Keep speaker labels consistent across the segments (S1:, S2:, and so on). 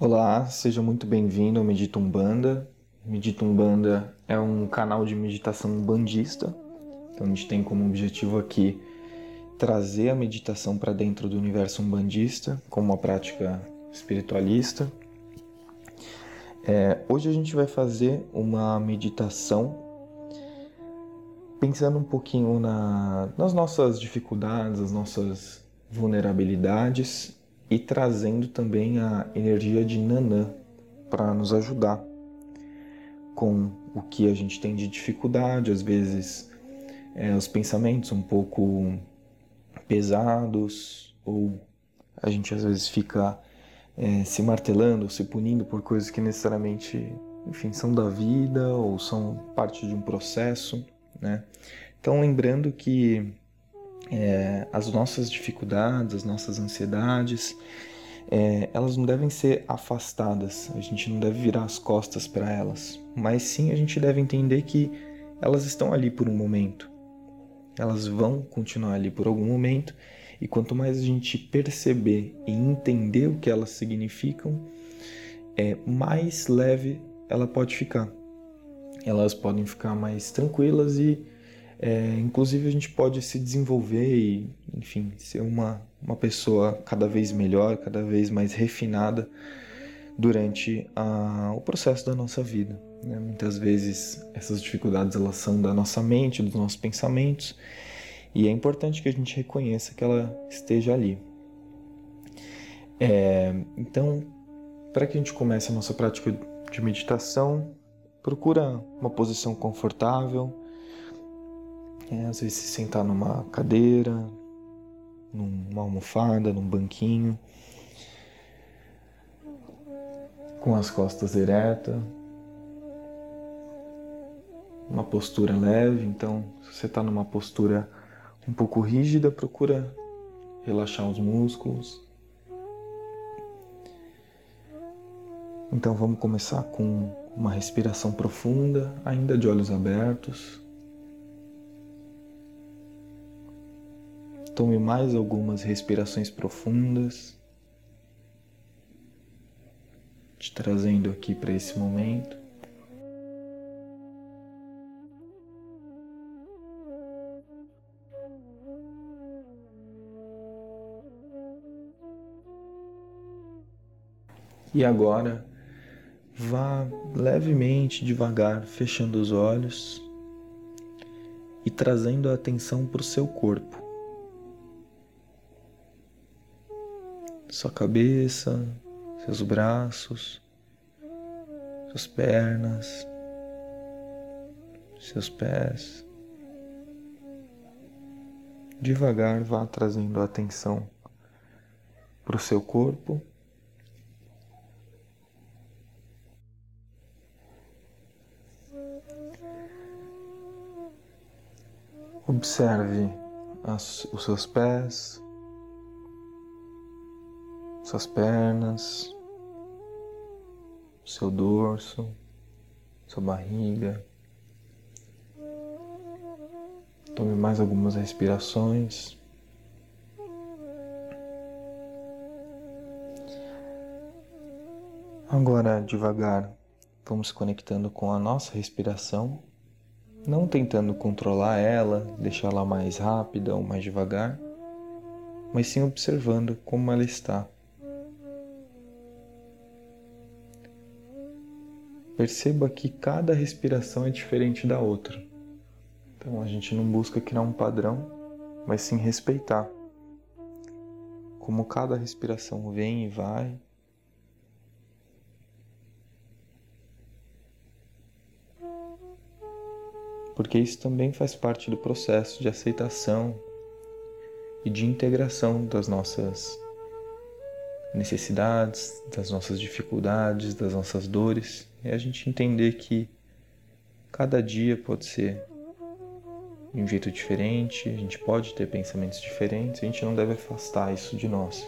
S1: Olá, seja muito bem-vindo ao Medita Umbanda. Medita Umbanda é um canal de meditação bandista. Então a gente tem como objetivo aqui trazer a meditação para dentro do universo umbandista como uma prática espiritualista. É, hoje a gente vai fazer uma meditação pensando um pouquinho na, nas nossas dificuldades, as nossas vulnerabilidades e trazendo também a energia de Nanã para nos ajudar com o que a gente tem de dificuldade, às vezes é, os pensamentos um pouco pesados ou a gente às vezes fica é, se martelando, se punindo por coisas que necessariamente, enfim, são da vida ou são parte de um processo, né? Então lembrando que é, as nossas dificuldades, as nossas ansiedades, é, elas não devem ser afastadas, a gente não deve virar as costas para elas, mas sim a gente deve entender que elas estão ali por um momento, elas vão continuar ali por algum momento, e quanto mais a gente perceber e entender o que elas significam, é, mais leve ela pode ficar. Elas podem ficar mais tranquilas e é, inclusive, a gente pode se desenvolver e, enfim, ser uma, uma pessoa cada vez melhor, cada vez mais refinada durante a, o processo da nossa vida. Né? Muitas vezes essas dificuldades elas são da nossa mente, dos nossos pensamentos, e é importante que a gente reconheça que ela esteja ali. É, então, para que a gente comece a nossa prática de meditação, procura uma posição confortável é, às vezes se sentar numa cadeira, numa almofada, num banquinho, com as costas eretas, uma postura leve. Então, se você está numa postura um pouco rígida, procura relaxar os músculos. Então vamos começar com uma respiração profunda, ainda de olhos abertos. Tome mais algumas respirações profundas, te trazendo aqui para esse momento. E agora, vá levemente, devagar, fechando os olhos e trazendo a atenção para o seu corpo. Sua cabeça, seus braços, suas pernas, seus pés. Devagar vá trazendo a atenção para o seu corpo. Observe as, os seus pés, suas pernas, seu dorso, sua barriga. Tome mais algumas respirações. Agora, devagar, vamos conectando com a nossa respiração, não tentando controlar ela, deixá-la mais rápida ou mais devagar, mas sim observando como ela está. Perceba que cada respiração é diferente da outra. Então a gente não busca criar um padrão, mas sim respeitar. Como cada respiração vem e vai. Porque isso também faz parte do processo de aceitação e de integração das nossas necessidades, das nossas dificuldades, das nossas dores. É a gente entender que cada dia pode ser de um jeito diferente, a gente pode ter pensamentos diferentes, a gente não deve afastar isso de nós.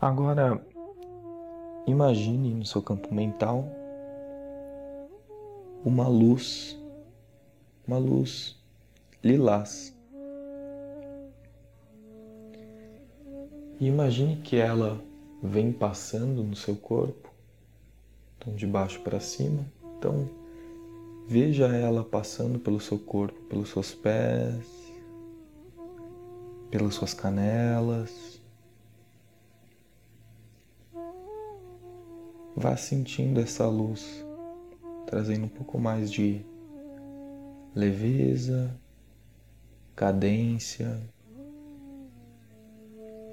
S1: Agora, imagine no seu campo mental uma luz, uma luz lilás E imagine que ela vem passando no seu corpo, então de baixo para cima. Então veja ela passando pelo seu corpo, pelos seus pés, pelas suas canelas. Vá sentindo essa luz, trazendo um pouco mais de leveza, cadência,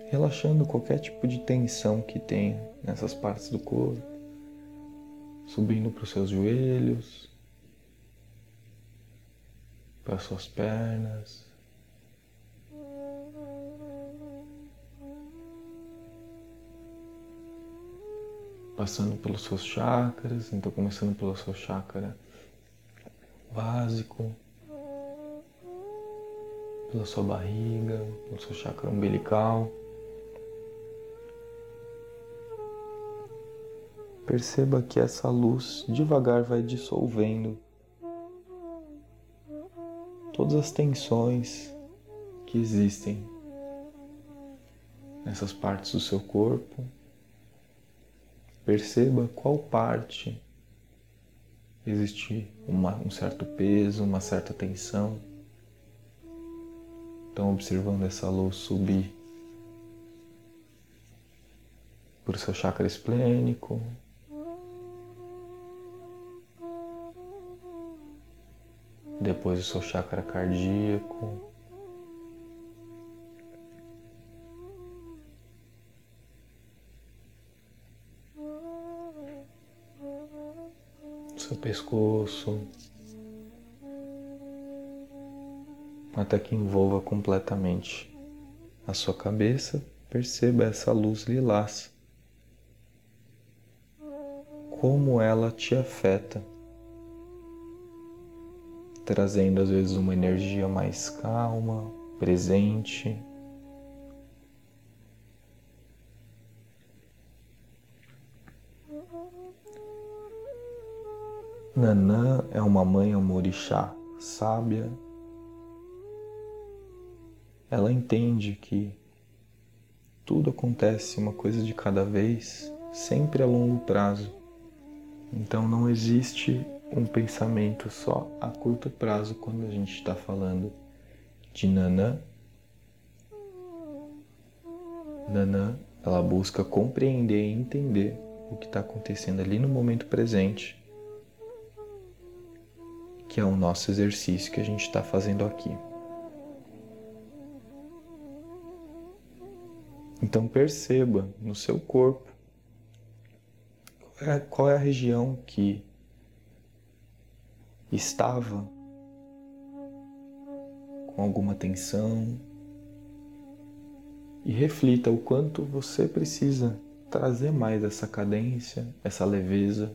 S1: relaxando qualquer tipo de tensão que tenha nessas partes do corpo, subindo para os seus joelhos, para as suas pernas. Passando pelos seus chakras, então começando pelo seu chakra básico, pela sua barriga, pelo seu chakra umbilical. Perceba que essa luz devagar vai dissolvendo todas as tensões que existem nessas partes do seu corpo. Perceba qual parte existe uma, um certo peso, uma certa tensão. Então, observando essa luz subir por seu chakra esplênico, depois o seu chakra cardíaco. Seu pescoço, até que envolva completamente a sua cabeça. Perceba essa luz lilás, como ela te afeta trazendo às vezes uma energia mais calma, presente. Nanã é uma mãe amorixá sábia. Ela entende que tudo acontece uma coisa de cada vez, sempre a longo prazo. Então não existe um pensamento só a curto prazo quando a gente está falando de Nanã. Nanã, ela busca compreender e entender o que está acontecendo ali no momento presente, que é o nosso exercício que a gente está fazendo aqui. Então perceba no seu corpo qual é, qual é a região que estava com alguma tensão. E reflita o quanto você precisa trazer mais essa cadência, essa leveza.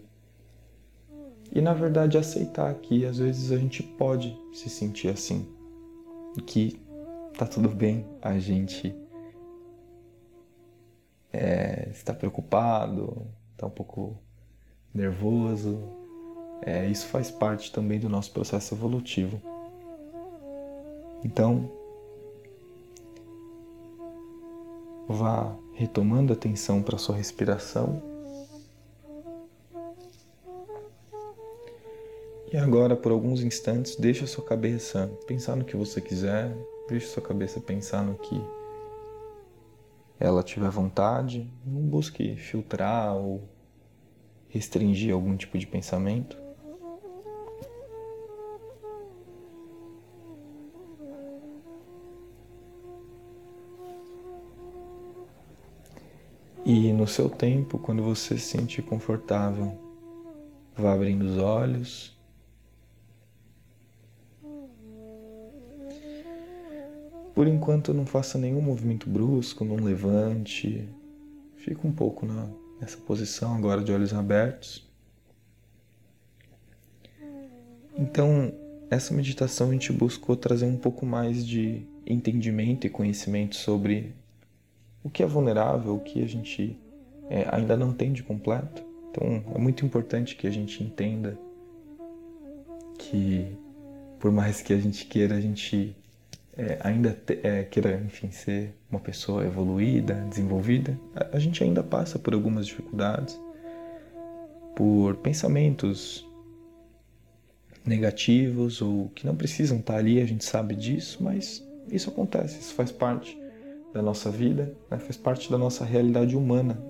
S1: E na verdade aceitar que às vezes a gente pode se sentir assim. Que tá tudo bem a gente é, está preocupado, está um pouco nervoso, é, isso faz parte também do nosso processo evolutivo. Então, vá retomando a atenção para sua respiração. E agora, por alguns instantes, deixe a sua cabeça pensar no que você quiser, deixe a sua cabeça pensar no que ela tiver vontade. Não busque filtrar ou restringir algum tipo de pensamento. E no seu tempo, quando você se sentir confortável, vá abrindo os olhos. Por enquanto, não faça nenhum movimento brusco, não levante. Fica um pouco na, nessa posição agora de olhos abertos. Então, essa meditação a gente buscou trazer um pouco mais de entendimento e conhecimento sobre o que é vulnerável, o que a gente é, ainda não tem de completo. Então é muito importante que a gente entenda que por mais que a gente queira, a gente é, ainda te, é, queira, enfim, ser uma pessoa evoluída, desenvolvida, a, a gente ainda passa por algumas dificuldades, por pensamentos negativos ou que não precisam estar ali, a gente sabe disso, mas isso acontece, isso faz parte da nossa vida, né? faz parte da nossa realidade humana.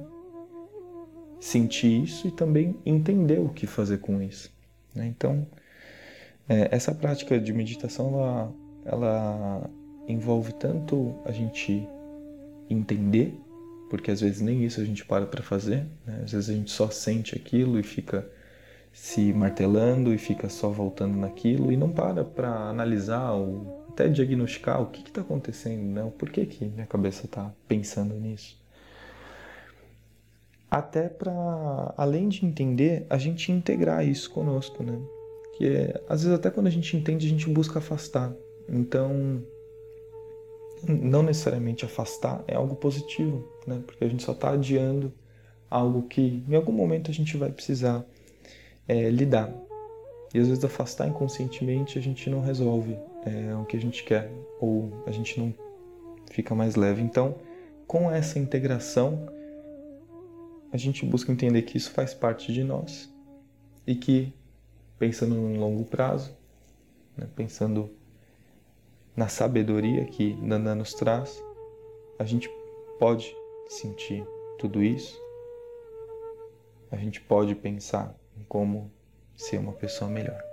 S1: Sentir isso e também entender o que fazer com isso. Né? Então, é, essa prática de meditação ela, ela envolve tanto a gente entender, porque às vezes nem isso a gente para para fazer, né? às vezes a gente só sente aquilo e fica se martelando e fica só voltando naquilo e não para para analisar ou até diagnosticar o que está acontecendo, né? por que, que minha cabeça está pensando nisso. Até para, além de entender, a gente integrar isso conosco, né? Que é, às vezes até quando a gente entende, a gente busca afastar. Então, não necessariamente afastar é algo positivo, né? Porque a gente só está adiando algo que em algum momento a gente vai precisar é, lidar. E às vezes afastar inconscientemente a gente não resolve é, o que a gente quer ou a gente não fica mais leve. Então, com essa integração, a gente busca entender que isso faz parte de nós e que, pensando no longo prazo, né, pensando na sabedoria que Nana nos traz, a gente pode sentir tudo isso, a gente pode pensar em como ser uma pessoa melhor.